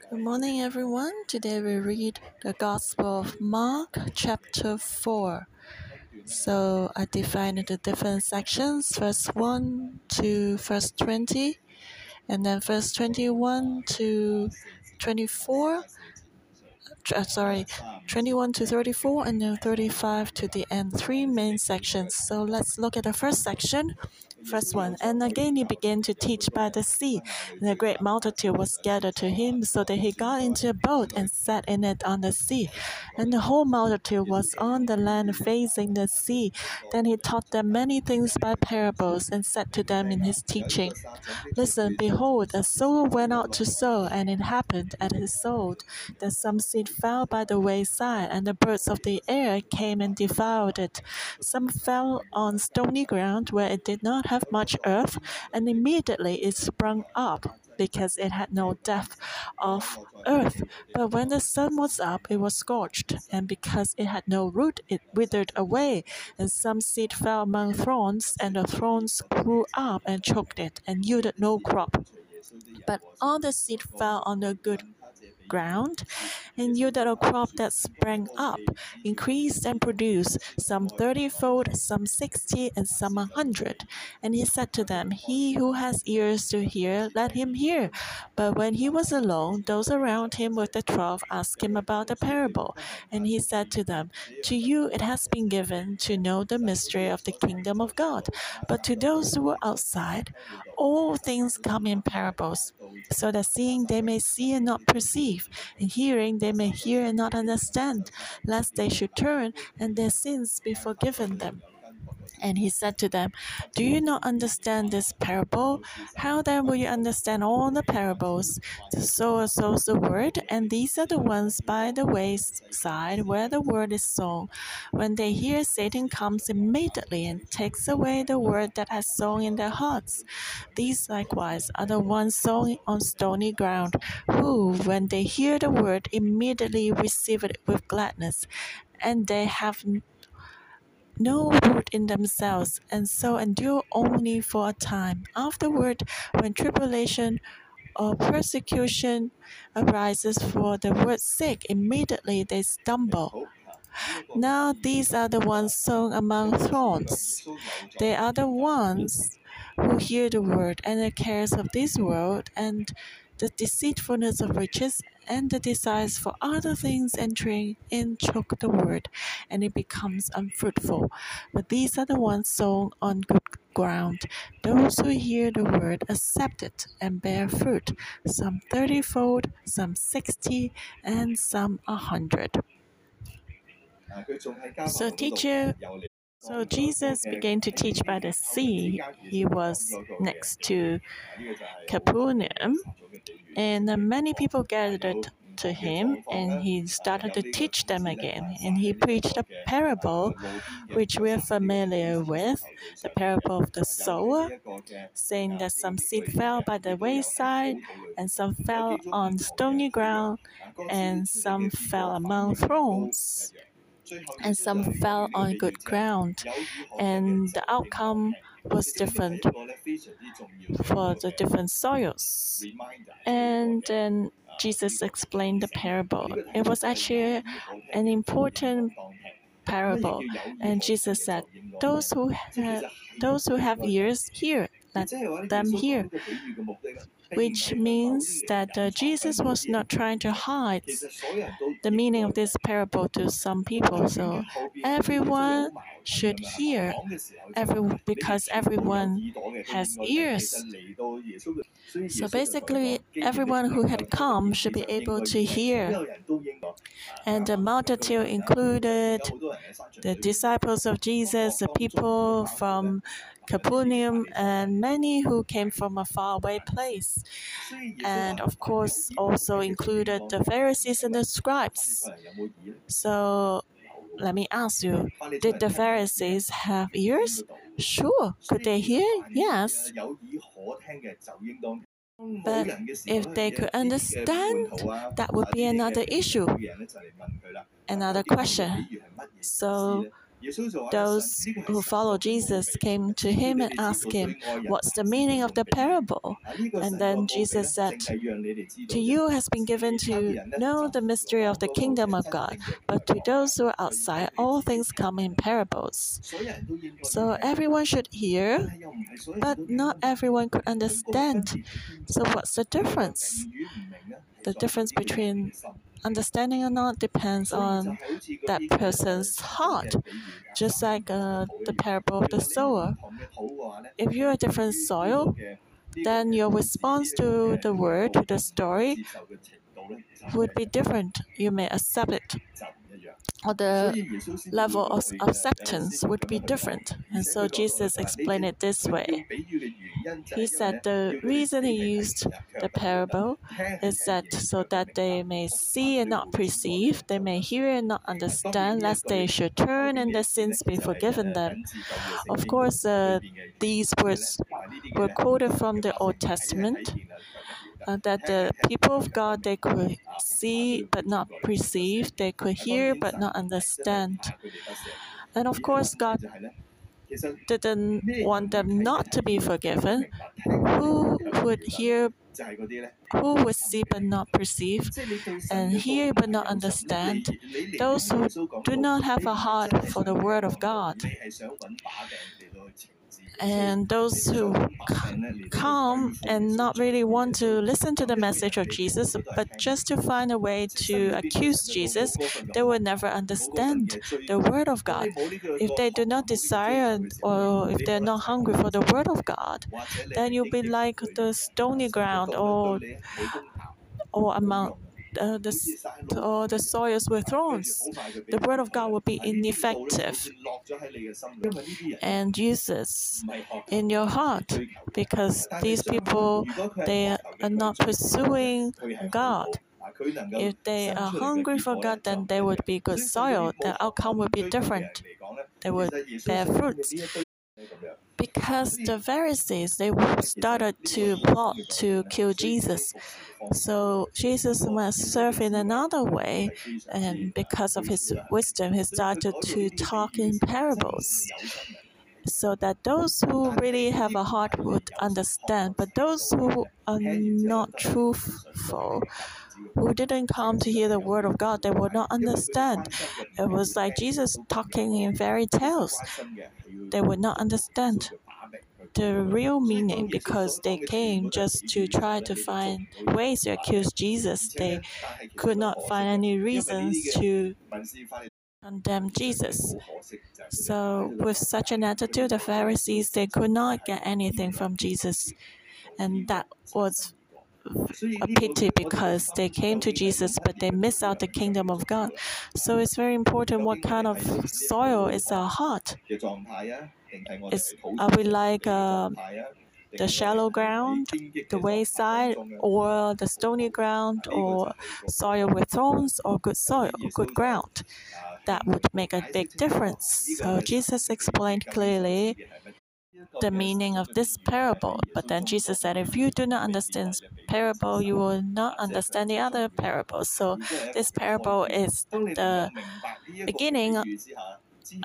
Good morning, everyone. Today we read the Gospel of Mark, chapter 4. So I divided the different sections, verse 1 to verse 20, and then verse 21 to 24. Uh, sorry, 21 to 34, and then 35 to the end. Three main sections. So let's look at the first section. First 1 And again he began to teach by the sea, and a great multitude was gathered to him, so that he got into a boat and sat in it on the sea. And the whole multitude was on the land facing the sea. Then he taught them many things by parables, and said to them in his teaching, Listen, behold, a sower went out to sow, and it happened at his sowed that some seed fell by the wayside, and the birds of the air came and devoured it. Some fell on stony ground where it did not have much earth, and immediately it sprung up, because it had no depth of earth. But when the sun was up, it was scorched, and because it had no root, it withered away. And some seed fell among thorns, and the thorns grew up and choked it, and yielded no crop. But all the seed fell on the good ground, and yielded a crop that sprang up, increased and produced, some thirtyfold, some sixty, and some a hundred. And he said to them, He who has ears to hear, let him hear. But when he was alone, those around him with the twelve asked him about the parable. And he said to them, To you it has been given to know the mystery of the kingdom of God. But to those who are outside, all things come in parables, so that seeing they may see and not perceive and hearing, they may hear and not understand, lest they should turn and their sins be forgiven them. And he said to them, Do you not understand this parable? How then will you understand all the parables? The sower sows the word, and these are the ones by the wayside where the word is sown. When they hear, Satan comes immediately and takes away the word that has sown in their hearts. These likewise are the ones sown on stony ground, who, when they hear the word, immediately receive it with gladness, and they have no root in themselves, and so endure only for a time. Afterward, when tribulation or persecution arises for the word's sake, immediately they stumble. Now these are the ones sown among thorns. They are the ones who hear the word, and the cares of this world, and the deceitfulness of riches and the desires for other things entering in choke the word, and it becomes unfruitful. But these are the ones sown on good ground. Those who hear the word accept it and bear fruit, some thirtyfold, some sixty, and some a hundred. So, teacher, so Jesus began to teach by the sea. He was next to Capernaum, and many people gathered to him, and he started to teach them again. And he preached a parable which we're familiar with the parable of the sower, saying that some seed fell by the wayside, and some fell on stony ground, and some fell among thorns and some fell on good ground, and the outcome was different for the different soils. And then Jesus explained the parable. It was actually an important parable, and Jesus said, "Those who those who have ears, hear. Let them hear." which means that uh, Jesus was not trying to hide the meaning of this parable to some people. So everyone should hear, every, because everyone has ears. So basically, everyone who had come should be able to hear. And the multitude included the disciples of Jesus, the people from Capernaum, and many who came from a faraway place. And of course, also included the Pharisees and the scribes. So let me ask you did the Pharisees have ears? Sure. Could they hear? Yes. But if they could understand, that would be another issue, another question. So, those who follow Jesus came to him and asked him, What's the meaning of the parable? And then Jesus said, To you has been given to know the mystery of the kingdom of God, but to those who are outside, all things come in parables. So everyone should hear, but not everyone could understand. So, what's the difference? The difference between understanding or not depends on that person's heart. Just like uh, the parable of the sower. If you're a different soil, then your response to the word, to the story, would be different. You may accept it or the level of acceptance would be different. And so Jesus explained it this way. He said the reason he used the parable is that so that they may see and not perceive, they may hear and not understand, lest they should turn and their sins be forgiven them. Of course, uh, these words were quoted from the Old Testament uh, that the people of God they could see but not perceive, they could hear but not understand. And of course, God didn't want them not to be forgiven. Who would hear, who would see but not perceive, and hear but not understand? Those who do not have a heart for the Word of God and those who come and not really want to listen to the message of Jesus, but just to find a way to accuse Jesus, they will never understand the Word of God. If they do not desire or if they're not hungry for the Word of God, then you'll be like the stony ground or or among uh, the, or the soils with thorns, the word of God will be ineffective and useless in your heart because these people they are not pursuing God. If they are hungry for God, then they would be good soil. The outcome would be different. They would bear fruits because the Pharisees they started to plot to kill Jesus. So Jesus must serve in another way, and because of his wisdom, he started to talk in parables. So that those who really have a heart would understand, but those who are not truthful, who didn't come to hear the word of God, they would not understand. It was like Jesus talking in fairy tales. They would not understand the real meaning because they came just to try to find ways to accuse Jesus. They could not find any reasons to condemn Jesus. So, with such an attitude, the Pharisees they could not get anything from Jesus, and that was pity because they came to Jesus but they miss out the kingdom of God. So it's very important what kind of soil is our heart. Is, are we like uh, the shallow ground, the wayside, or the stony ground, or soil with thorns, or good soil, good ground? That would make a big difference. So Jesus explained clearly the meaning of this parable. But then Jesus said, if you do not understand this parable, you will not understand the other parables. So this parable is the beginning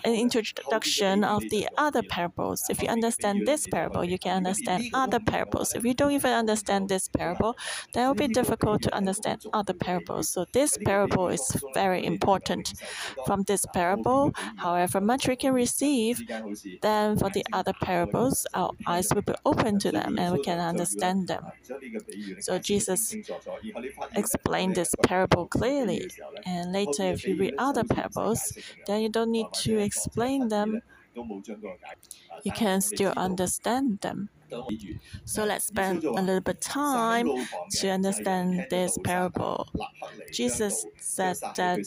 an introduction of the other parables. If you understand this parable, you can understand other parables. If you don't even understand this parable, then it will be difficult to understand other parables. So this parable is very important. From this parable, however much we can receive, then for the other parables, our eyes will be open to them and we can understand them. So Jesus explained this parable clearly. And later, if you read other parables, then you don't need to explain them, you can still understand them. So let's spend a little bit time to understand this parable. Jesus said that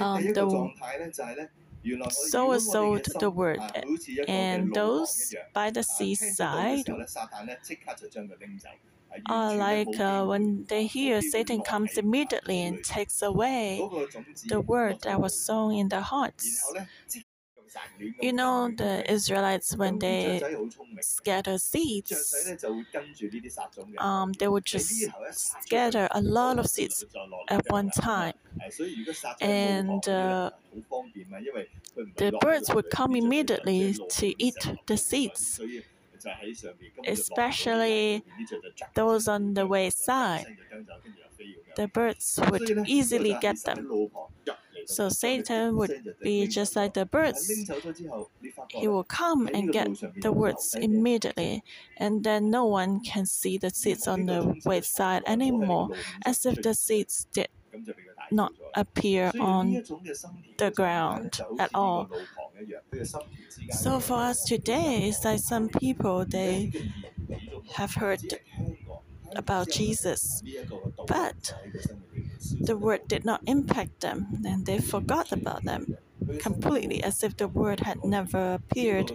um, the sower sowed the word, and those by the seaside uh, like uh, when they hear Satan comes immediately and takes away the word that was sown in their hearts. You know, the Israelites, when they scatter seeds, um, they would just scatter a lot of seeds at one time. and uh, the birds would come immediately to eat the seeds, especially those on the wayside. The birds would easily get them. So Satan would be just like the birds. He will come and get the words immediately, and then no one can see the seeds on the wayside anymore, as if the seeds did not appear on the ground at all. So for us today, it's like some people they have heard about Jesus, but the word did not impact them and they forgot about them completely as if the word had never appeared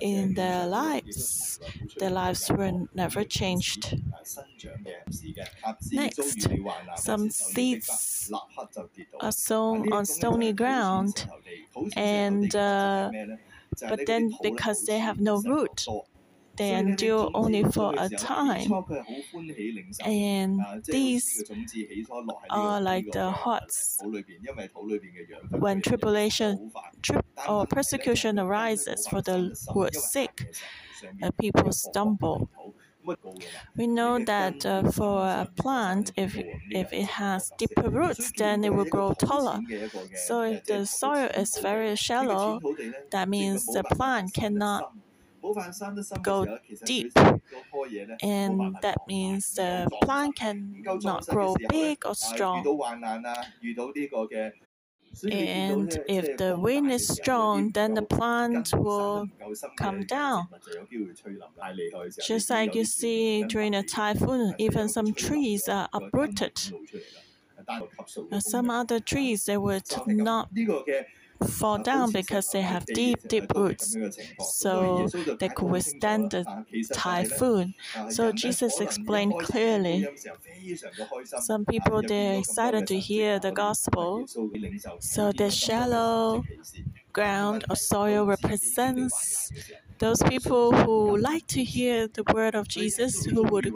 in their lives. Their lives were never changed. Next, some seeds are sown on stony ground, and uh, but then because they have no root, they endure only for a time. And these are like the hearts. When tribulation tri- or persecution arises for the who are sick, uh, people stumble. We know that uh, for a plant, if, if it has deeper roots, then it will grow taller. So if the soil is very shallow, that means the plant cannot go deep, and that means the plant can not grow big or strong. And if the wind is strong, then the plant will come down. Just like you see during a typhoon, even some trees are uprooted. Some other trees they would not fall down because they have deep, deep roots, so they could withstand the typhoon. So Jesus explained clearly. Some people they're excited to hear the gospel, so the shallow ground or soil represents those people who like to hear the word of Jesus, who would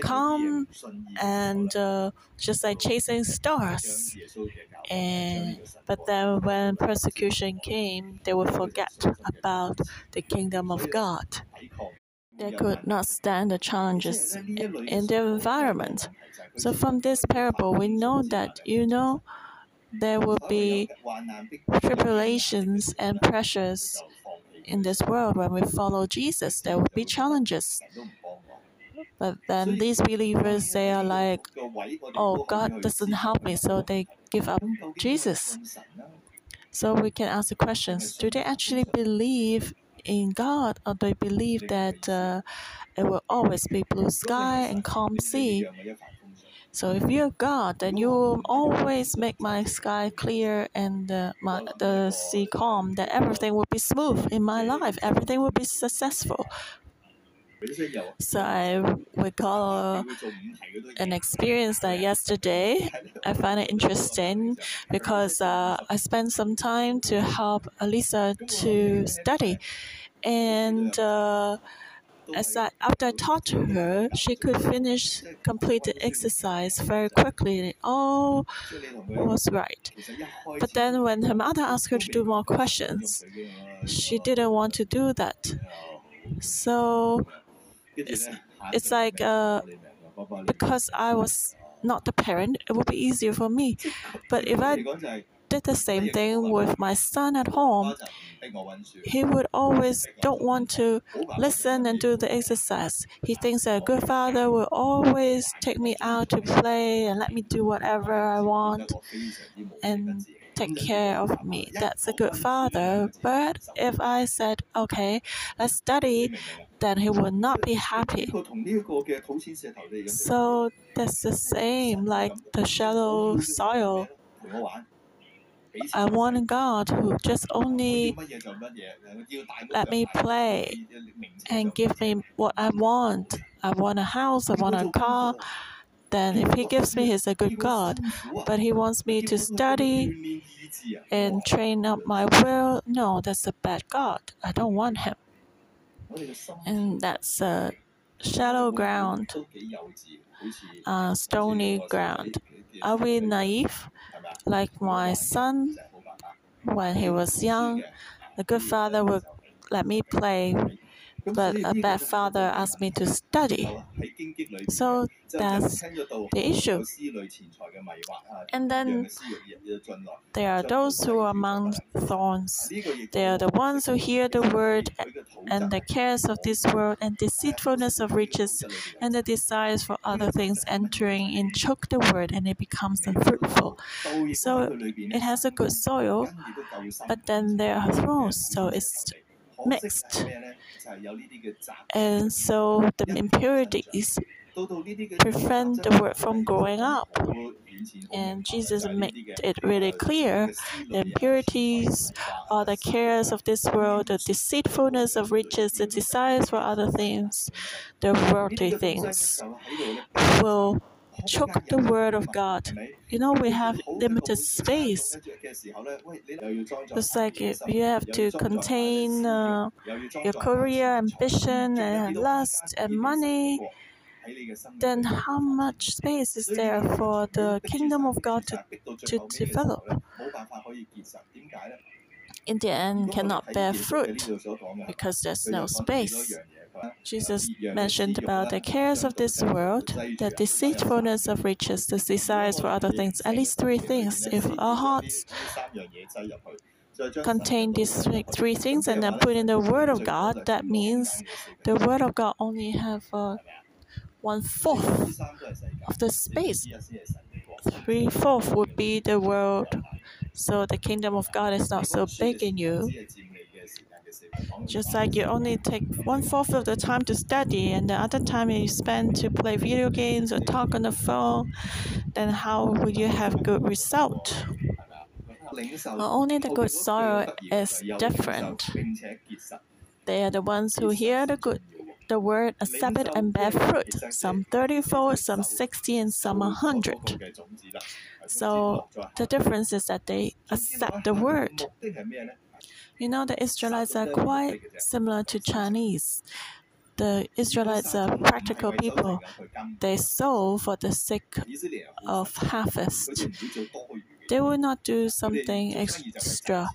come and uh, just like chasing stars. And but then when persecution came, they would forget about the kingdom of God. They could not stand the challenges in their environment. So from this parable, we know that you know there will be tribulations and pressures in this world when we follow Jesus. There will be challenges. But then these believers, they are like, oh, God doesn't help me, so they give up Jesus. So we can ask the questions do they actually believe in God, or do they believe that uh, it will always be blue sky and calm sea? So if you're God, then you will always make my sky clear and uh, my, the sea calm. That everything will be smooth in my life. Everything will be successful. So I recall an experience that yesterday I find it interesting because uh, I spent some time to help Alisa to study, and. Uh, as I, after I taught her, she could finish complete the exercise very quickly. All was right. But then when her mother asked her to do more questions, she didn't want to do that. So it's, it's like uh, because I was not the parent, it would be easier for me. But if I did the same thing with my son at home, he would always don't want to listen and do the exercise. He thinks that a good father will always take me out to play and let me do whatever I want and take care of me. That's a good father. But if I said, okay, let's study, then he will not be happy. So that's the same like the shallow soil. I want a God who just only let me play and give me what I want. I want a house, I want a car. Then, if He gives me, He's a good God. But He wants me to study and train up my will. No, that's a bad God. I don't want Him. And that's a shallow ground, a uh, stony ground. Are we naive? Like my son, when he was young, the good father would let me play but a bad father asked me to study. So that's the issue. And then there are those who are among thorns. They are the ones who hear the word and the cares of this world and deceitfulness of riches and the desires for other things entering and choke the word and it becomes unfruitful. So it has a good soil, but then there are thorns, so it's mixed. And so the impurities prevent the word from growing up. And Jesus made it really clear the impurities are the cares of this world, the deceitfulness of riches, the desires for other things, the worldly things will choke the word of God. You know, we have limited space. It's like you have to contain uh, your career, ambition, and lust, and money. Then, how much space is there for the kingdom of God to, to develop? In the end, cannot bear fruit because there's no space. Jesus mentioned about the cares of this world, the deceitfulness of riches, the desires for other things. At least three things. If our hearts contain these three things and then put in the Word of God, that means the Word of God only have uh, one fourth of the space. Three fourth would be the world. So the kingdom of God is not so big in you. Just like you only take one fourth of the time to study and the other time you spend to play video games or talk on the phone, then how will you have good result? Well, only the good soil is different. They are the ones who hear the good the word accept it and bear fruit, some 34, some 60, and some 100. So the difference is that they accept the word. You know, the Israelites are quite similar to Chinese. The Israelites are practical people. They sow for the sake of harvest. They will not do something extra.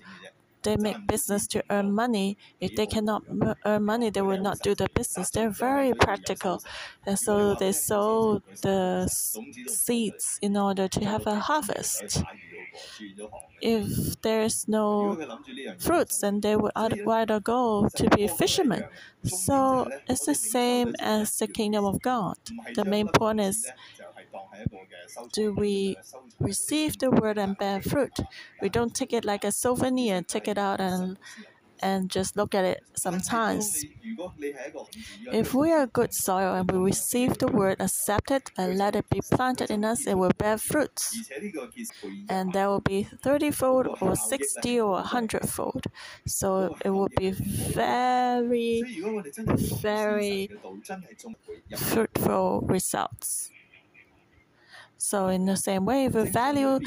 They make business to earn money. If they cannot earn money, they will not do the business. They're very practical. And so they sow the seeds in order to have a harvest if there's no fruits, then they would rather go to be fishermen. So it's the same as the kingdom of God. The main point is do we receive the word and bear fruit? We don't take it like a souvenir, take it out and and just look at it sometimes. If we are good soil and we receive the word, accept it, and let it be planted in us, it will bear fruits. And there will be 30 fold, or 60, or 100 fold. So it will be very, very fruitful results. So, in the same way, if we value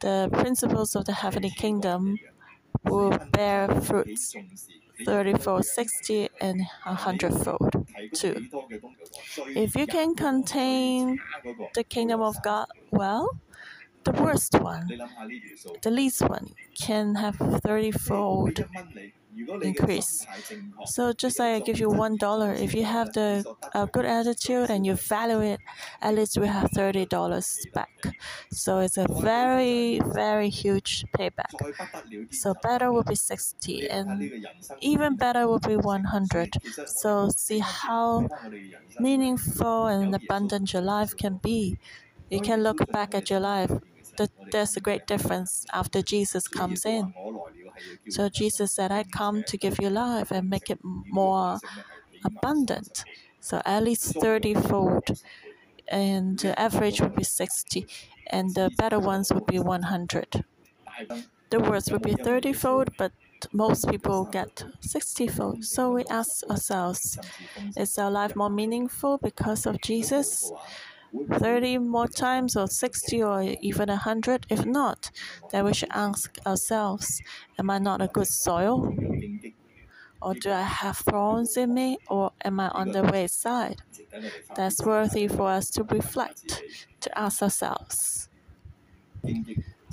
the principles of the heavenly kingdom, will bear fruits 30 fold, 60, and 100 fold too. If you can contain the kingdom of God well, the worst one, the least one, can have 30 fold increase. So just like I give you one dollar, if you have the a uh, good attitude and you value it, at least we have thirty dollars back. So it's a very very huge payback. So better will be sixty, and even better will be one hundred. So see how meaningful and abundant your life can be. You can look back at your life. There's a great difference after Jesus comes in. So Jesus said, I come to give you life and make it more abundant. So at least 30 fold. And the average would be 60. And the better ones would be 100. The worst would be 30 fold, but most people get 60 fold. So we ask ourselves, is our life more meaningful because of Jesus? 30 more times, or 60, or even 100? If not, then we should ask ourselves Am I not a good soil? Or do I have thorns in me? Or am I on the wayside? That's worthy for us to reflect, to ask ourselves.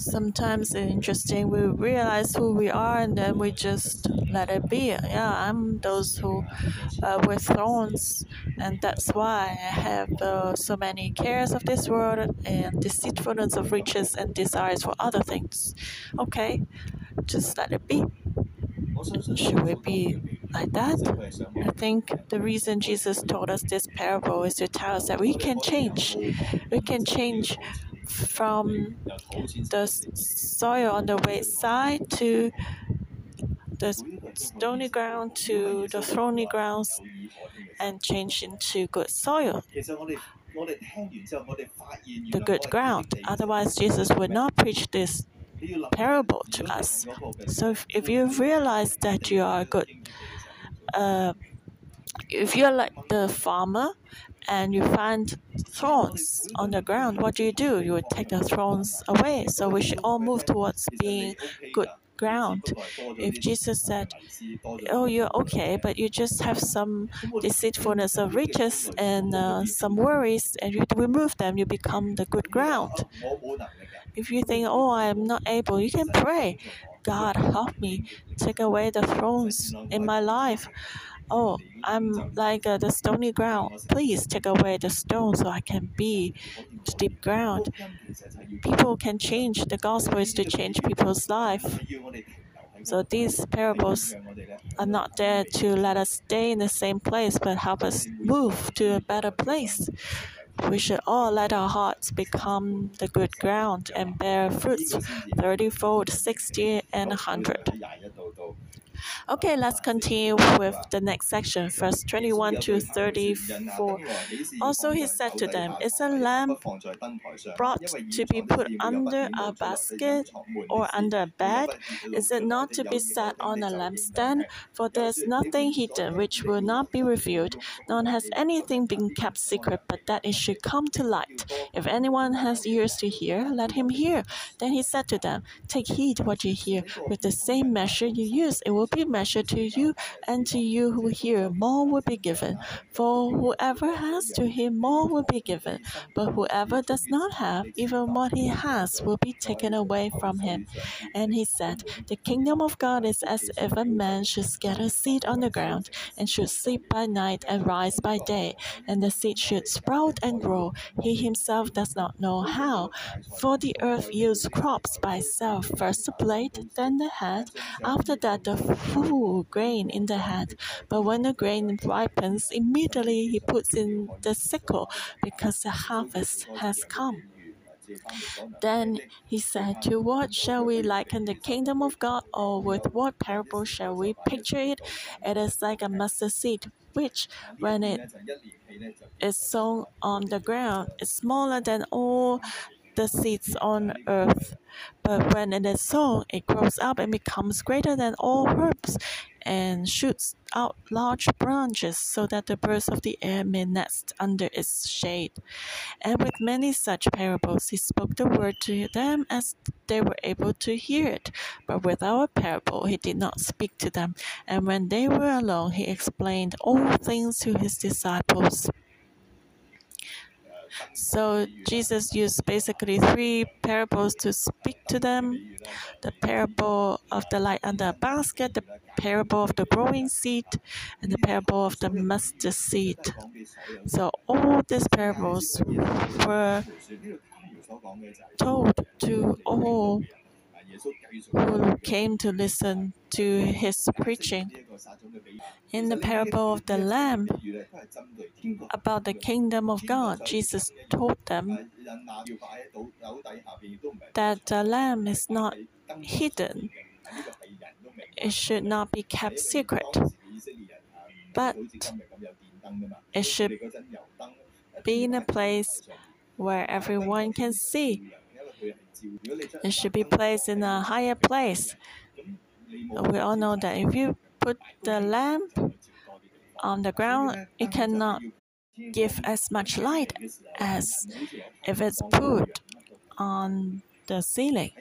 Sometimes it's interesting. We realize who we are, and then we just let it be. Yeah, I'm those who uh, with thorns, and that's why I have uh, so many cares of this world and deceitfulness of riches and desires for other things. Okay, just let it be. Should we be like that? I think the reason Jesus told us this parable is to tell us that we can change. We can change from the soil on the wayside to the stony ground to the thorny grounds and change into good soil. The good ground. Otherwise, Jesus would not preach this parable to us. So if, if you realize that you are good, uh, if you're like the farmer and you find thorns on the ground, what do you do? You would take the thorns away. So we should all move towards being good ground. If Jesus said, Oh, you're okay, but you just have some deceitfulness of riches and uh, some worries, and you remove them, you become the good ground. If you think, Oh, I'm not able, you can pray. God, help me. Take away the thorns in my life. Oh, I'm like uh, the stony ground. Please take away the stone so I can be the deep ground. People can change. The gospel is to change people's life. So these parables are not there to let us stay in the same place, but help us move to a better place. We should all let our hearts become the good ground and bear fruits, thirty-fold, sixty, and a hundred. Okay, let's continue with the next section, verse 21 to 34. Also, he said to them, Is a lamp brought to be put under a basket or under a bed? Is it not to be set on a lampstand? For there is nothing hidden which will not be revealed, nor has anything been kept secret, but that it should come to light. If anyone has ears to hear, let him hear. Then he said to them, Take heed what you hear. With the same measure you use, it will be measured to you, and to you who hear, more will be given. For whoever has to him, more will be given. But whoever does not have, even what he has will be taken away from him. And he said, The kingdom of God is as if a man should scatter seed on the ground, and should sleep by night and rise by day, and the seed should sprout and grow. He himself does not know how. For the earth yields crops by itself, first the blade, then the head, after that the full grain in the head. But when the grain ripens, immediately he puts in the sickle, because the harvest has come. Then he said, To what shall we liken the kingdom of God, or with what parable shall we picture it? It is like a mustard seed, which, when it is sown on the ground, is smaller than all the seeds on earth. But when it is sown, it grows up and becomes greater than all herbs and shoots out large branches so that the birds of the air may nest under its shade. And with many such parables, he spoke the word to them as they were able to hear it. But without a parable, he did not speak to them. And when they were alone, he explained all things to his disciples. So Jesus used basically three parables to speak to them the parable of the light under a basket, the parable of the growing seed, and the parable of the mustard seed. So all these parables were told to all who came to listen to his preaching. In the parable of the lamb about the kingdom of God, Jesus told them that the lamb is not hidden, it should not be kept secret, but it should be in a place where everyone can see it should be placed in a higher place. We all know that if you put the lamp on the ground, it cannot give as much light as if it's put on the ceiling.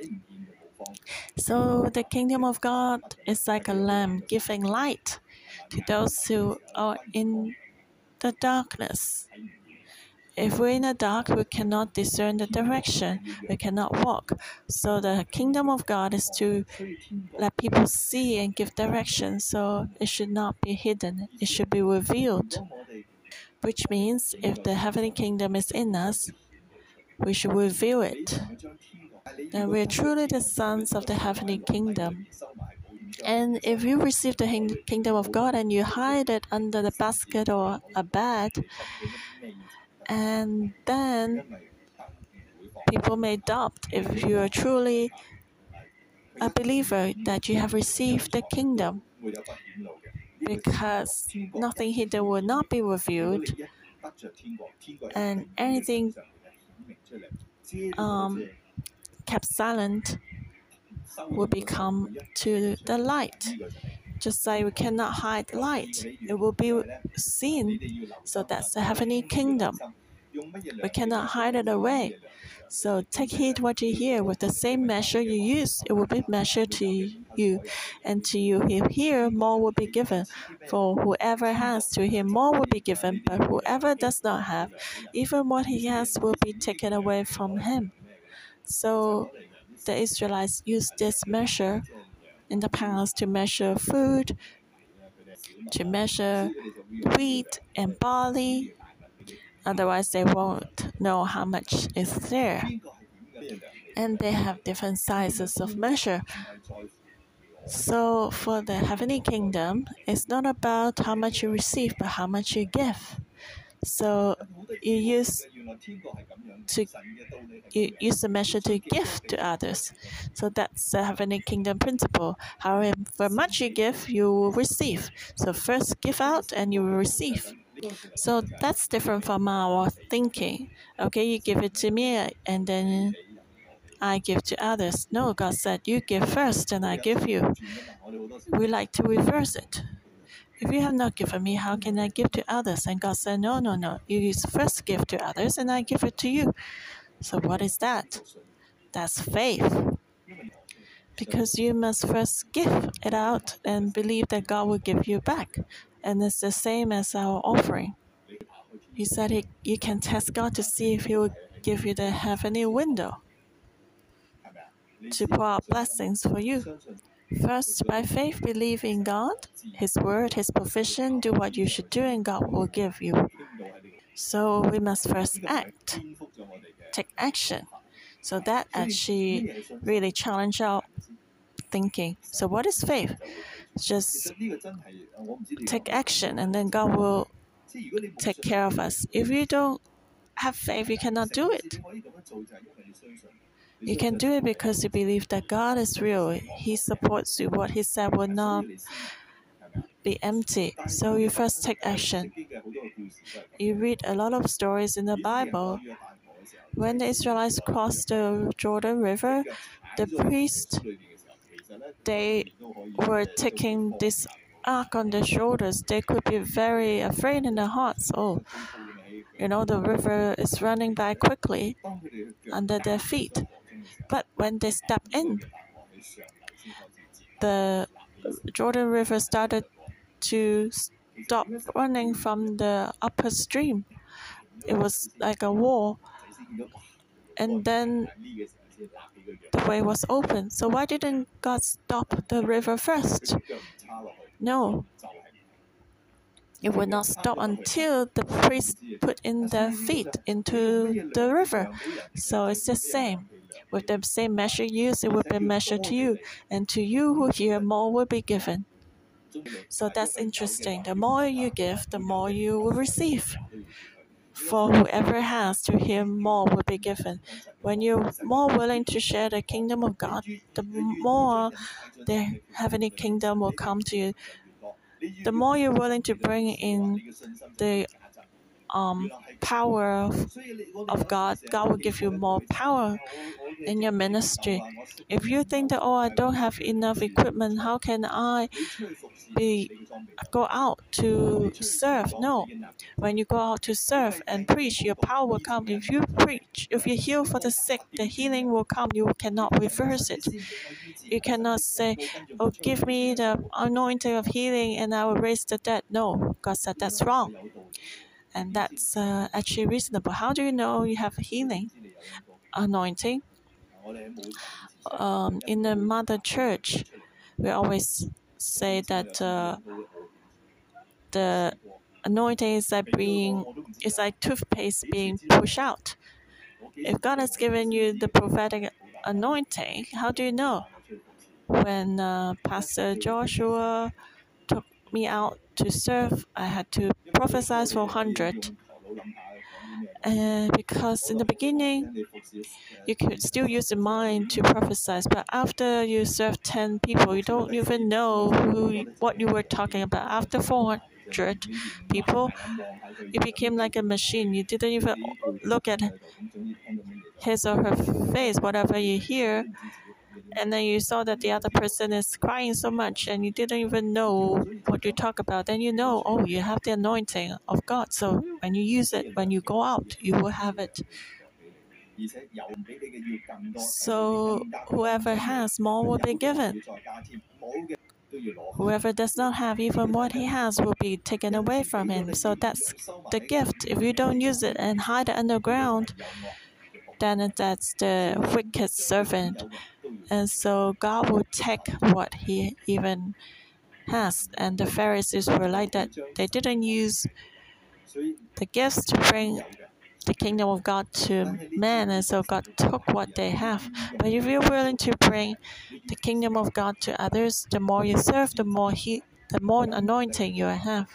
So the kingdom of God is like a lamp giving light to those who are in the darkness. If we're in the dark, we cannot discern the direction. We cannot walk. So the kingdom of God is to let people see and give direction. So it should not be hidden. It should be revealed. Which means if the heavenly kingdom is in us, we should reveal it. Then we are truly the sons of the heavenly kingdom. And if you receive the kingdom of God and you hide it under the basket or a bed, and then people may doubt if you are truly a believer that you have received the kingdom because nothing hidden will not be revealed and anything um, kept silent will become to the light. Just like we cannot hide light, it will be seen. So that's the heavenly kingdom. We cannot hide it away. So take heed what you hear. With the same measure you use, it will be measured to you. And to you who hear, more will be given. For whoever has, to him more will be given. But whoever does not have, even what he has will be taken away from him. So the Israelites used this measure in the past to measure food, to measure wheat and barley. Otherwise, they won't know how much is there. And they have different sizes of measure. So, for the heavenly kingdom, it's not about how much you receive, but how much you give. So you use to you use the measure to give to others. So that's the heavenly kingdom principle. However much you give, you will receive. So first give out and you will receive. So that's different from our thinking. Okay, you give it to me and then I give to others. No, God said, You give first and I give you. We like to reverse it. If you have not given me, how can I give to others? And God said, No, no, no. You first give to others, and I give it to you. So, what is that? That's faith. Because you must first give it out and believe that God will give you back. And it's the same as our offering. He said he, you can test God to see if He will give you the heavenly window to pour out blessings for you. First, by faith, believe in God, His word, His provision, do what you should do, and God will give you. So we must first act, take action. So that actually really challenge our thinking. So what is faith? Just take action, and then God will take care of us. If you don't have faith, you cannot do it. You can do it because you believe that God is real. He supports you. What He said will not be empty. So you first take action. You read a lot of stories in the Bible. When the Israelites crossed the Jordan River, the priests they were taking this ark on their shoulders. They could be very afraid in their hearts. Oh, you know, the river is running by quickly under their feet. But when they stepped in, the Jordan River started to stop running from the upper stream. It was like a wall. And then the way was open. So why didn't God stop the river first? No. It would not stop until the priest put in their feet into the river. So it's the same. With the same measure used, it will be measured to you, and to you who hear, more will be given. So that's interesting. The more you give, the more you will receive. For whoever has, to him more will be given. When you're more willing to share the kingdom of God, the more the heavenly kingdom will come to you. The more you're willing to bring in the um, power of, God, God will give you more power in your ministry. If you think that, oh, I don't have enough equipment, how can I be go out to serve? No. When you go out to serve and preach, your power will come. If you preach, if you heal for the sick, the healing will come. You cannot reverse it. You cannot say, oh, give me the anointing of healing and I will raise the dead. No, God said that's wrong and that's uh, actually reasonable. How do you know you have healing anointing? Um, in the mother church, we always say that uh, the anointing is like being is like toothpaste being pushed out. If God has given you the prophetic anointing, how do you know? When uh, Pastor Joshua took me out to serve, I had to prophesy for 100. And because in the beginning, you could still use the mind to prophesy, but after you serve 10 people, you don't even know who, what you were talking about. After 400 people, you became like a machine. You didn't even look at his or her face, whatever you hear, and then you saw that the other person is crying so much and you didn't even know what you talk about, then you know, oh, you have the anointing of God. So when you use it, when you go out, you will have it. So whoever has more will be given. Whoever does not have even what he has will be taken away from him. So that's the gift. If you don't use it and hide it underground, then that's the wicked servant. And so God will take what he even has. And the Pharisees were like that. They didn't use the gifts to bring the kingdom of God to men, and so God took what they have. But if you're willing to bring the kingdom of God to others, the more you serve, the more he, the more anointing you have.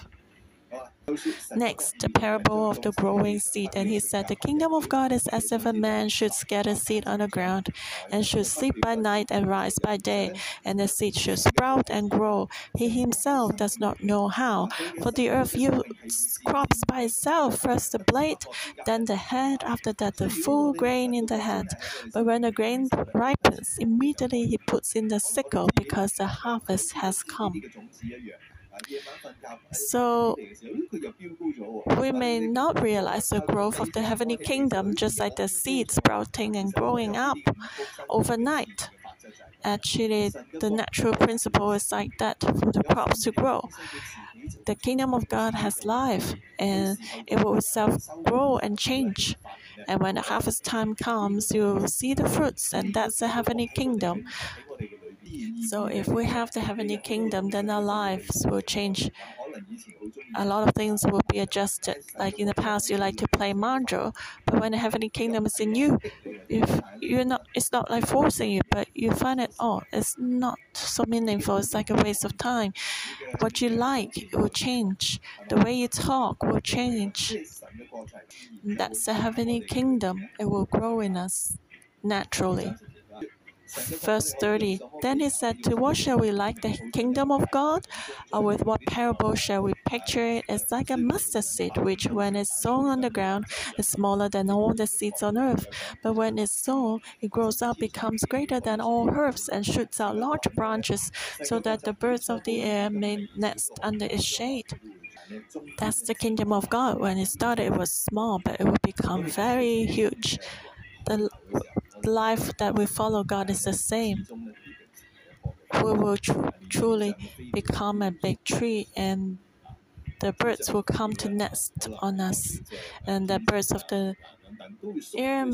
Next, the parable of the growing seed. And he said, The kingdom of God is as if a man should scatter seed on the ground, and should sleep by night and rise by day, and the seed should sprout and grow. He himself does not know how. For the earth yields crops by itself, first the blade, then the head, after that the full grain in the head. But when the grain ripens, immediately he puts in the sickle, because the harvest has come. So we may not realize the growth of the heavenly kingdom just like the seed sprouting and growing up overnight. Actually, the natural principle is like that for the crops to grow. The kingdom of God has life and it will self grow and change. And when the harvest time comes, you will see the fruits, and that's the heavenly kingdom. So if we have the heavenly kingdom, then our lives will change. A lot of things will be adjusted. Like in the past, you like to play mahjong, but when the heavenly kingdom is in you, if you're not, it's not like forcing you, but you find it, oh, it's not so meaningful. It's like a waste of time. What you like it will change. The way you talk will change. That's the heavenly kingdom. It will grow in us naturally. Verse 30 Then he said, To what shall we like the kingdom of God? Or with what parable shall we picture it? It's like a mustard seed, which, when it's sown on the ground, is smaller than all the seeds on earth. But when it's sown, it grows up, becomes greater than all herbs, and shoots out large branches, so that the birds of the air may nest under its shade. That's the kingdom of God. When it started, it was small, but it will become very huge. The life that we follow God is the same. We will tr- truly become a big tree, and the birds will come to nest on us, and the birds of the air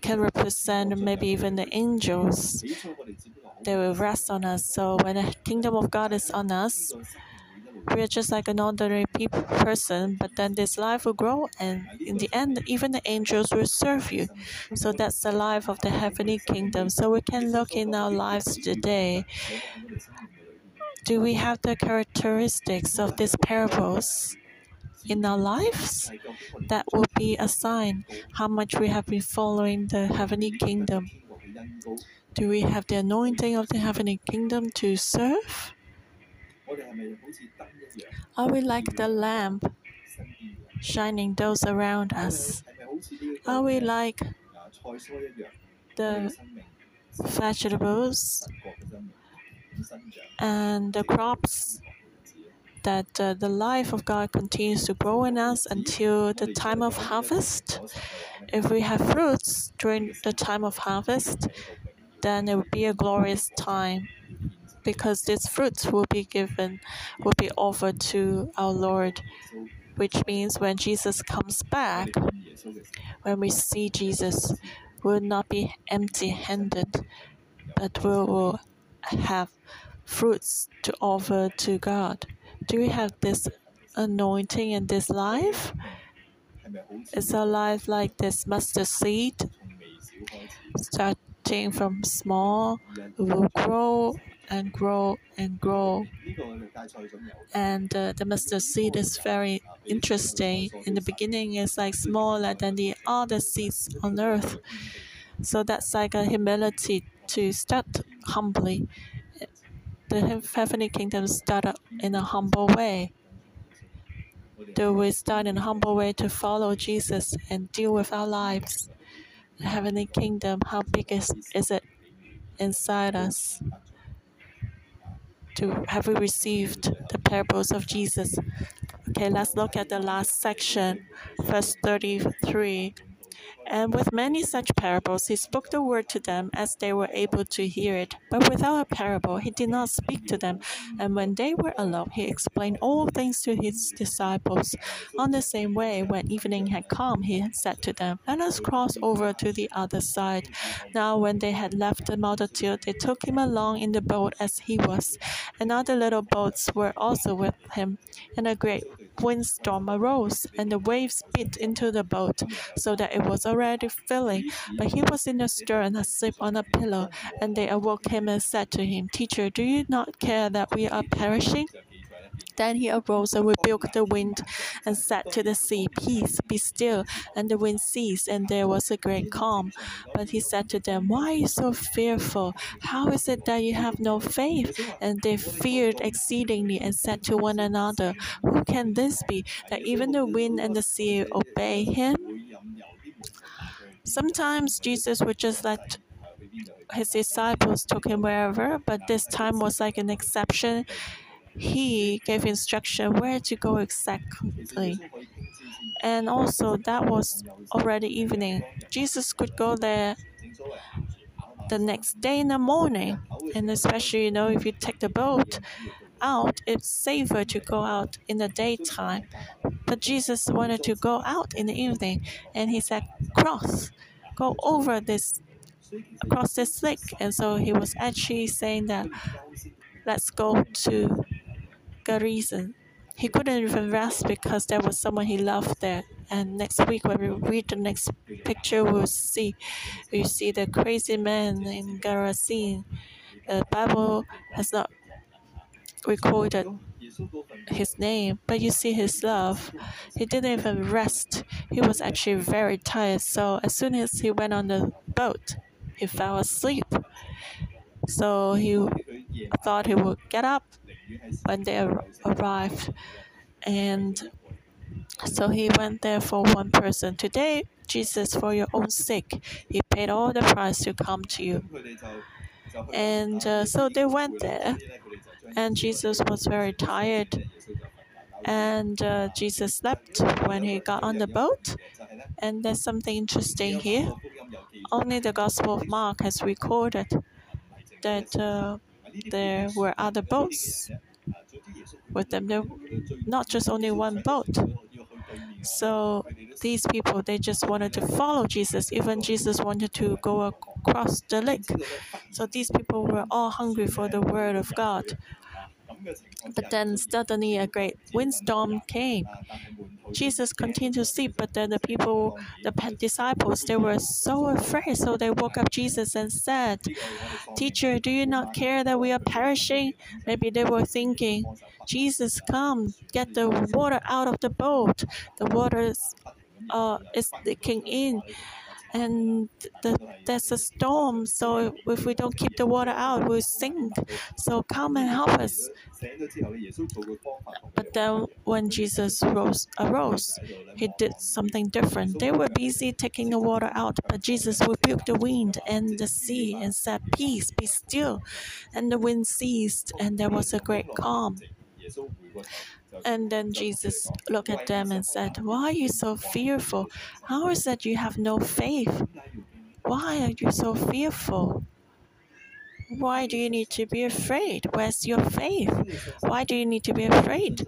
can represent maybe even the angels. They will rest on us. So when the kingdom of God is on us, we are just like an ordinary person, but then this life will grow, and in the end, even the angels will serve you. So that's the life of the heavenly kingdom. So we can look in our lives today. Do we have the characteristics of these parables in our lives? That will be a sign how much we have been following the heavenly kingdom. Do we have the anointing of the heavenly kingdom to serve? Are we like the lamp shining those around us? Are we like the vegetables and the crops that uh, the life of God continues to grow in us until the time of harvest? If we have fruits during the time of harvest, then it will be a glorious time because these fruits will be given, will be offered to our Lord which means when Jesus comes back, when we see Jesus, we will not be empty handed, but we will have fruits to offer to God. Do we have this anointing in this life? Is our life like this mustard seed? Starting from small, will grow and grow and grow. And uh, the mustard seed is very interesting. In the beginning, it's like smaller than the other seeds on earth. So that's like a humility to start humbly. The heavenly kingdom started in a humble way. Do we start in a humble way to follow Jesus and deal with our lives? The heavenly kingdom, how big is, is it inside us? To have we received the parables of Jesus? Okay, let's look at the last section, verse 33. And with many such parables, he spoke the word to them as they were able to hear it. But without a parable, he did not speak to them. And when they were alone, he explained all things to his disciples. On the same way, when evening had come, he said to them, Let us cross over to the other side. Now, when they had left the multitude, they took him along in the boat as he was. And other little boats were also with him. And a great windstorm arose, and the waves beat into the boat, so that it was already filling. But he was in the stern, asleep on a pillow. And they awoke him and said to him, Teacher, do you not care that we are perishing? Then he arose and rebuked the wind and said to the sea, Peace, be still. And the wind ceased, and there was a great calm. But he said to them, Why are you so fearful? How is it that you have no faith? And they feared exceedingly and said to one another, Who can this be, that even the wind and the sea obey him? Sometimes Jesus would just let his disciples took him wherever, but this time was like an exception he gave instruction where to go exactly. And also, that was already evening. Jesus could go there the next day in the morning. And especially, you know, if you take the boat out, it's safer to go out in the daytime. But Jesus wanted to go out in the evening. And he said, Cross, go over this, across this lake. And so he was actually saying that, let's go to reason. He couldn't even rest because there was someone he loved there. And next week, when we read the next picture, we'll see we see the crazy man in Gerasene. The Bible has not recorded his name, but you see his love. He didn't even rest. He was actually very tired. So as soon as he went on the boat, he fell asleep. So he thought he would get up when they arrived. And so he went there for one person. Today, Jesus, for your own sake, he paid all the price to come to you. And uh, so they went there, and Jesus was very tired. And uh, Jesus slept when he got on the boat. And there's something interesting here. Only the Gospel of Mark has recorded that uh, there were other boats with them. There not just only one boat. So these people, they just wanted to follow Jesus. Even Jesus wanted to go across the lake. So these people were all hungry for the word of God. But then suddenly a great windstorm came. Jesus continued to sleep, but then the people, the disciples, they were so afraid. So they woke up Jesus and said, Teacher, do you not care that we are perishing? Maybe they were thinking, Jesus, come, get the water out of the boat. The water uh, is leaking in and the, there's a storm. So if we don't keep the water out, we'll sink. So come and help us. But then when Jesus rose, arose, he did something different. They were busy taking the water out, but Jesus rebuked the wind and the sea and said, Peace, be still. And the wind ceased, and there was a great calm. And then Jesus looked at them and said, Why are you so fearful? How is that you have no faith? Why are you so fearful? Why do you need to be afraid? Where's your faith? Why do you need to be afraid?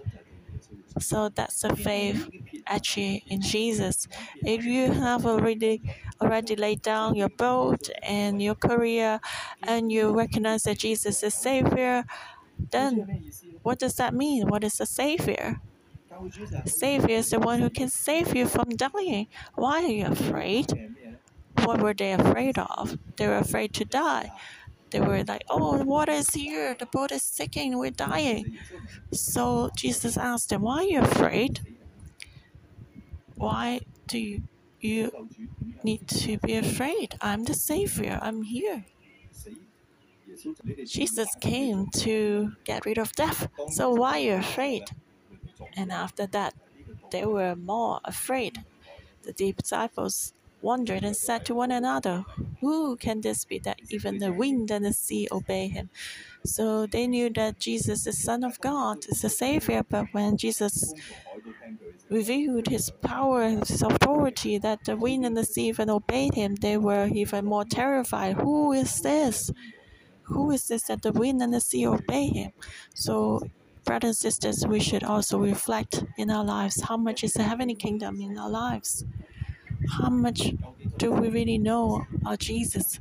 So that's the faith actually in Jesus. If you have already already laid down your boat and your career and you recognize that Jesus is Savior, then what does that mean? What is the Savior? Savior is the one who can save you from dying. Why are you afraid? What were they afraid of? They were afraid to die. They were like, oh, the water is here, the boat is sinking, we're dying. So Jesus asked them, why are you afraid? Why do you, you need to be afraid? I'm the Savior, I'm here. Jesus came to get rid of death. So why are you afraid? And after that, they were more afraid. The disciples wondered and said to one another, Who can this be that even the wind and the sea obey him? So they knew that Jesus, the Son of God, is the Savior. But when Jesus revealed his power and his authority, that the wind and the sea even obeyed him, they were even more terrified. Who is this? Who is this that the wind and the sea obey him? So brothers and sisters, we should also reflect in our lives how much is the heavenly kingdom in our lives. How much do we really know about Jesus?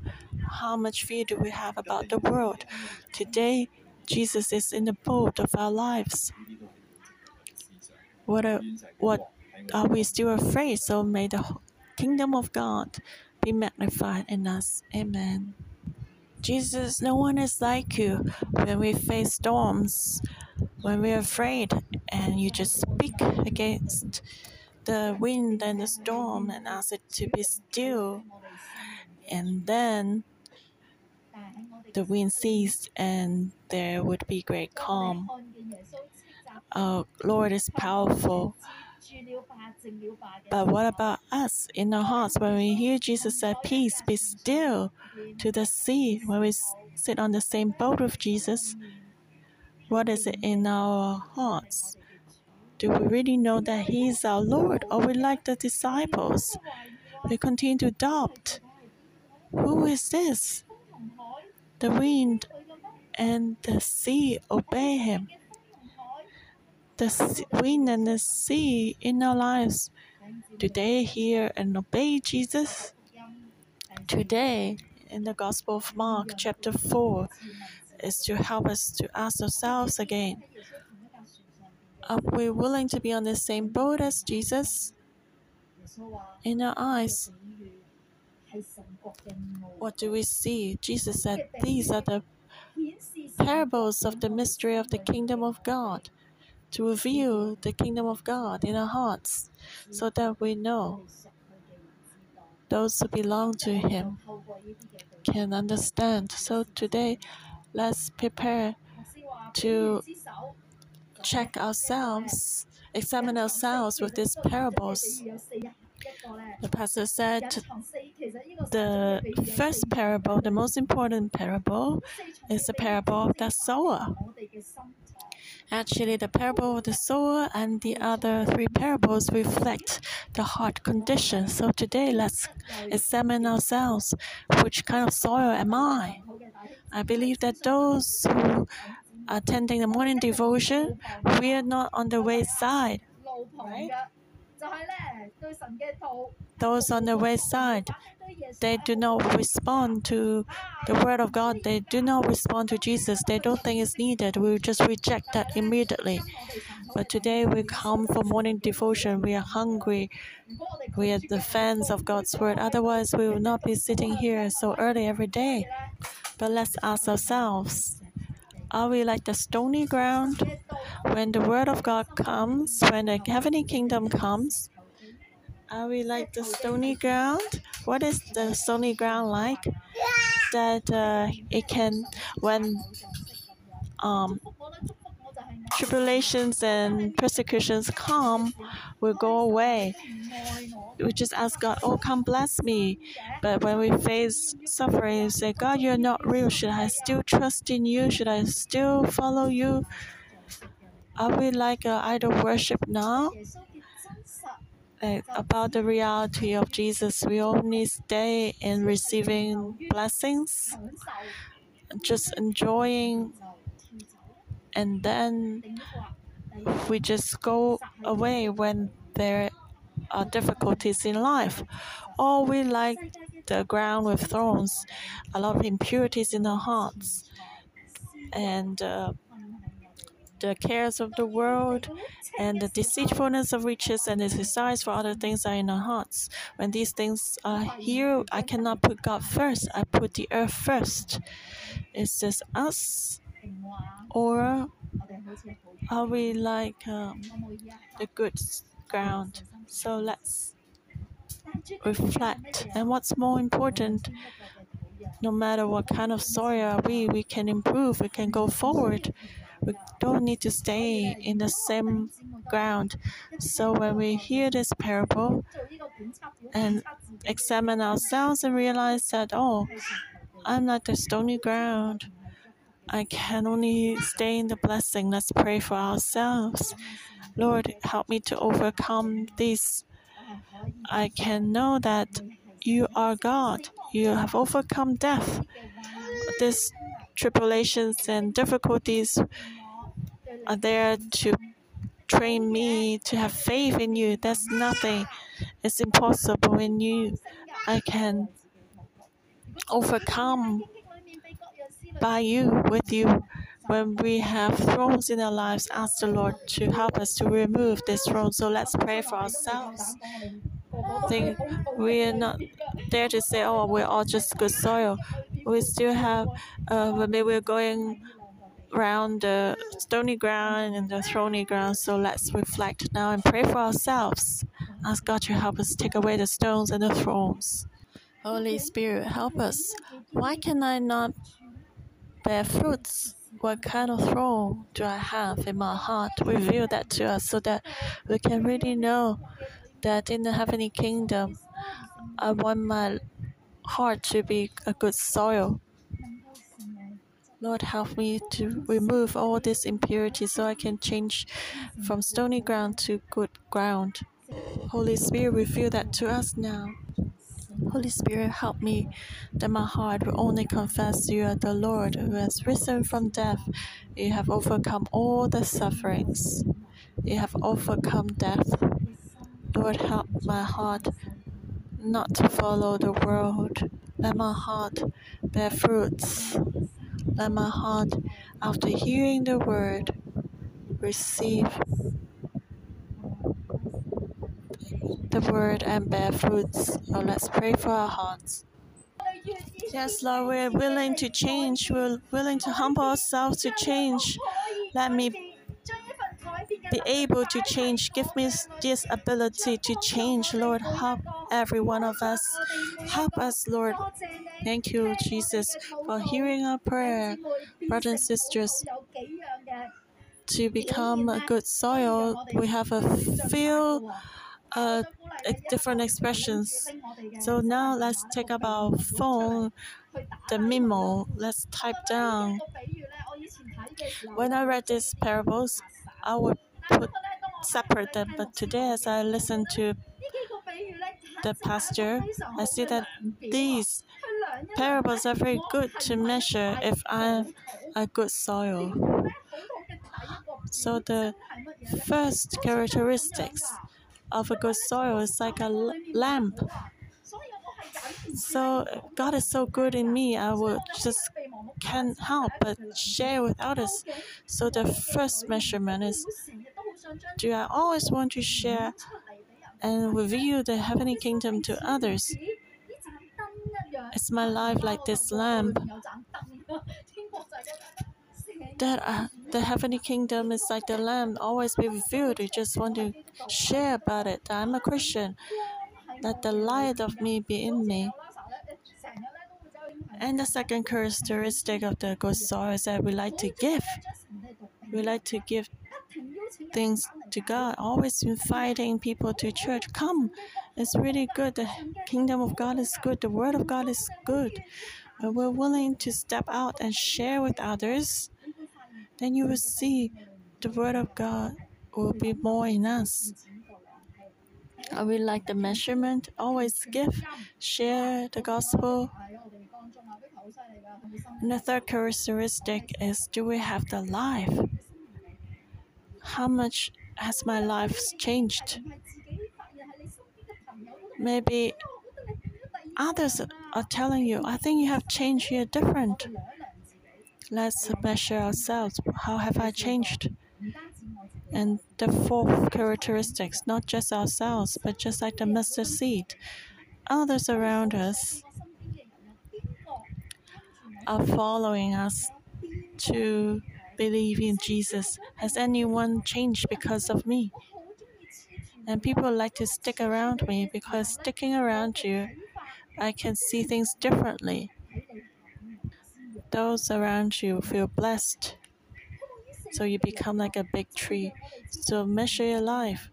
How much fear do we have about the world? Today, Jesus is in the boat of our lives. What, are, what are we still afraid? So may the kingdom of God be magnified in us. Amen. Jesus, no one is like you when we face storms, when we're afraid, and you just speak against the wind and the storm and ask it to be still. And then the wind ceased and there would be great calm. Our Lord is powerful. But what about us in our hearts when we hear Jesus say, Peace, be still to the sea, when we sit on the same boat with Jesus? What is it in our hearts? Do we really know that He is our Lord, or we like the disciples? We continue to doubt. Who is this? The wind and the sea obey Him. The wind and the sea in our lives, they hear and obey Jesus? Today, in the Gospel of Mark, chapter 4, is to help us to ask ourselves again are we willing to be on the same boat as Jesus? In our eyes, what do we see? Jesus said, These are the parables of the mystery of the kingdom of God to reveal the kingdom of God in our hearts so that we know those who belong to Him can understand. So today, let's prepare to check ourselves, examine ourselves with these parables. The pastor said the first parable, the most important parable, is the parable of the sower. Actually, the parable of the sower and the other three parables reflect the heart condition. So today, let's examine ourselves. Which kind of soil am I? I believe that those who are attending the morning devotion, we are not on the wayside. Right? Those on the wayside, they do not respond to the word of God. They do not respond to Jesus. They don't think it's needed. We just reject that immediately. But today we come for morning devotion. We are hungry. We are the fans of God's word. Otherwise, we will not be sitting here so early every day. But let's ask ourselves are we like the stony ground? When the word of God comes, when the heavenly kingdom comes, are we like the stony ground? What is the stony ground like? That uh, it can, when um, tribulations and persecutions come, will go away. We just ask God, oh, come bless me. But when we face suffering, we say, God, you're not real. Should I still trust in you? Should I still follow you? Are we like an idol worship now? About the reality of Jesus, we only stay in receiving blessings, just enjoying and then we just go away when there are difficulties in life, or we like the ground with thorns, a lot of impurities in our hearts, and uh, the cares of the world, and the deceitfulness of riches and the desires for other things are in our hearts. When these things are here, I cannot put God first. I put the earth first. Is this us, or are we like um, the good ground? So let's reflect. And what's more important, no matter what kind of soil are we, we can improve, we can go forward. We don't need to stay in the same ground. So when we hear this parable and examine ourselves and realize that, oh, I'm like the stony ground. I can only stay in the blessing. Let's pray for ourselves. Lord, help me to overcome this. I can know that you are God. You have overcome death. These tribulations and difficulties are there to train me to have faith in you. That's nothing. It's impossible in you. I can overcome by you, with you. When we have thrones in our lives, ask the Lord to help us to remove this throne. So let's pray for ourselves. Think we are not there to say, oh, we're all just good soil. We still have, uh, maybe we're going around the stony ground and the thorny ground. So let's reflect now and pray for ourselves. Ask God to help us take away the stones and the thorns. Holy Spirit, help us. Why can I not bear fruits? What kind of throne do I have in my heart? Reveal that to us so that we can really know that in the heavenly kingdom, I want my heart to be a good soil. Lord, help me to remove all this impurity so I can change from stony ground to good ground. Holy Spirit, reveal that to us now. Holy Spirit, help me that my heart will only confess you are the Lord who has risen from death. You have overcome all the sufferings. You have overcome death. Lord, help my heart not to follow the world. Let my heart bear fruits. Let my heart, after hearing the word, receive the word and bear fruits. So let's pray for our hearts. Yes, Lord, we're willing to change. We're willing to humble ourselves to change. Let me be able to change. Give me this ability to change, Lord. Help every one of us. Help us, Lord. Thank you, Jesus, for hearing our prayer. Brothers and sisters, to become a good soil, we have a few uh, different expressions. So now let's take up our phone, the memo. Let's type down. When I read these parables, I would put separate them. But today, as I listen to the pastor, I see that these parables are very good to measure if I'm a good soil. So the first characteristics of a good soil is like a lamp. So God is so good in me. I would just can't help but share with others. So the first measurement is do I always want to share and reveal the heavenly kingdom to others? Is my life like this lamp? That uh, the heavenly kingdom is like the lamp, always be revealed. You just want to share about it. I'm a Christian. Let the light of me be in me. And the second characteristic of the good soil is that we like to give. We like to give things to God, always inviting people to church. Come, it's really good. The kingdom of God is good. The word of God is good. But we're willing to step out and share with others, then you will see the word of God will be more in us. Are we like the measurement? Always give, share the gospel. And the third characteristic is do we have the life? how much has my life changed? Maybe others are telling you, I think you have changed, you're different. Let's measure ourselves. How have I changed? And the fourth characteristics, not just ourselves, but just like the mustard seed, others around us are following us to believe in Jesus. Has anyone changed because of me? And people like to stick around me because sticking around you, I can see things differently. Those around you feel blessed. So you become like a big tree. So measure your life.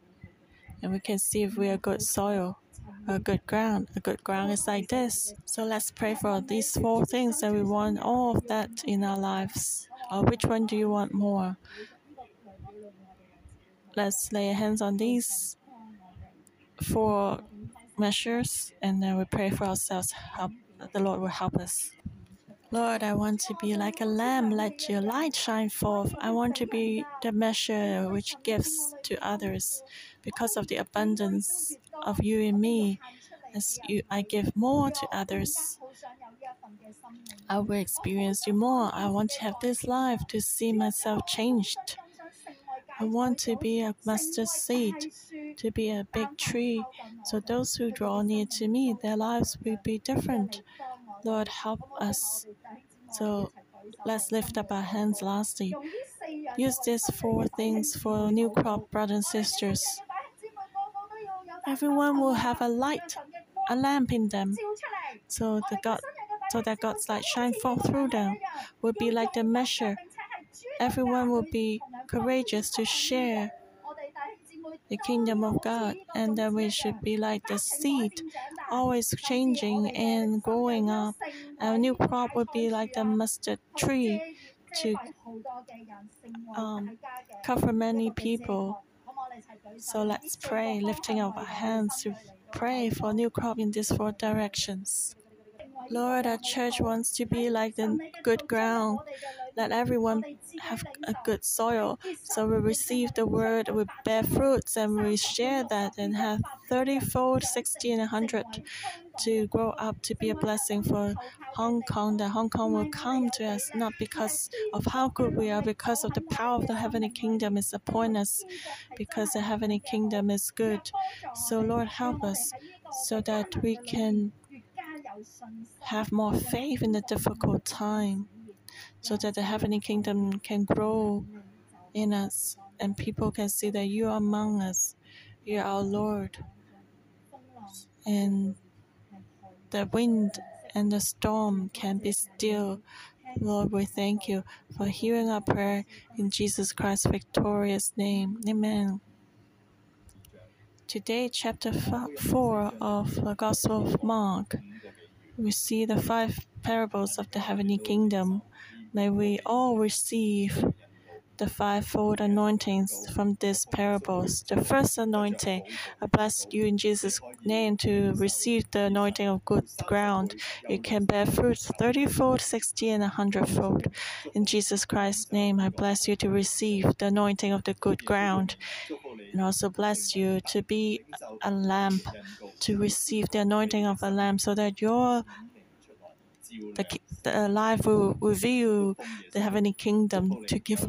And we can see if we are good soil, a good ground. A good ground is like this. So let's pray for these four things that we want all of that in our lives. Or which one do you want more? Let's lay hands on these four measures and then we pray for ourselves. Help the Lord will help us. Lord, I want to be like a lamb, let your light shine forth. I want to be the measure which gives to others because of the abundance of you and me. As you, I give more to others, I will experience you more. I want to have this life to see myself changed. I want to be a mustard seed, to be a big tree, so those who draw near to me, their lives will be different. Lord, help us. So let's lift up our hands lastly. Use these four things for new crop brothers and sisters. Everyone will have a light, a lamp in them. So the God so that God's light shine forth through them will be like the measure. Everyone will be courageous to share the kingdom of God, and that we should be like the seed, always changing and growing up. Our new crop would be like the mustard tree to um, cover many people. So let's pray, lifting up our hands to pray for new crop in these four directions. Lord, our church wants to be like the good ground. Let everyone have a good soil. So we receive the word, we bear fruits, and we share that and have 30 fold, 60, and 100 to grow up to be a blessing for Hong Kong. That Hong Kong will come to us not because of how good we are, because of the power of the heavenly kingdom is upon us, because the heavenly kingdom is good. So, Lord, help us so that we can have more faith in the difficult time so that the heavenly kingdom can grow in us and people can see that you are among us. You are our Lord. And the wind and the storm can be still. Lord, we thank you for hearing our prayer in Jesus Christ's victorious name. Amen. Today, chapter 4 of the Gospel of Mark we see the five parables of the heavenly kingdom. May we all receive the fivefold anointings from these parables. The first anointing, I bless you in Jesus' name to receive the anointing of good ground. You can bear fruit thirtyfold, sixty, and a hundredfold. In Jesus Christ's name, I bless you to receive the anointing of the good ground. And also bless you to be a lamp, to receive the anointing of a lamp, so that your the, the life will reveal the heavenly kingdom to give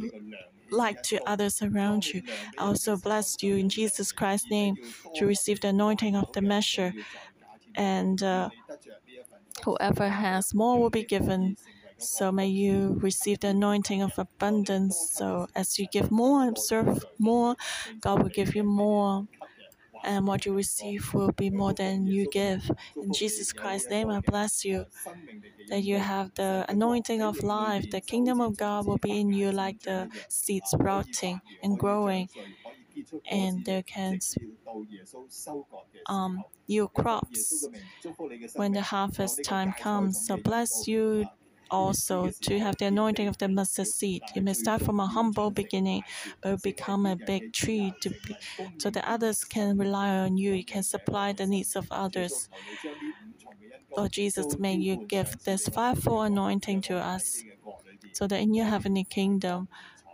light to others around you. I also bless you in Jesus Christ's name to receive the anointing of the measure. And uh, whoever has more will be given. So may you receive the anointing of abundance. So as you give more and serve more, God will give you. more and what you receive will be more than you give. In Jesus Christ's name, I bless you that you have the anointing of life. The kingdom of God will be in you like the seed sprouting and growing, and there can um, yield crops when the harvest time comes. So bless you also to have the anointing of the mustard seed. You may start from a humble beginning, but become a big tree to be, so that others can rely on you. You can supply the needs of others. Lord Jesus, may you give this fivefold anointing to us, so that in your heavenly kingdom,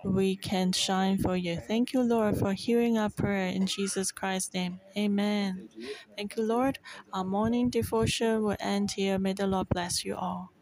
we can shine for you. Thank you, Lord, for hearing our prayer in Jesus Christ's name. Amen. Thank you, Lord. Our morning devotion will end here. May the Lord bless you all.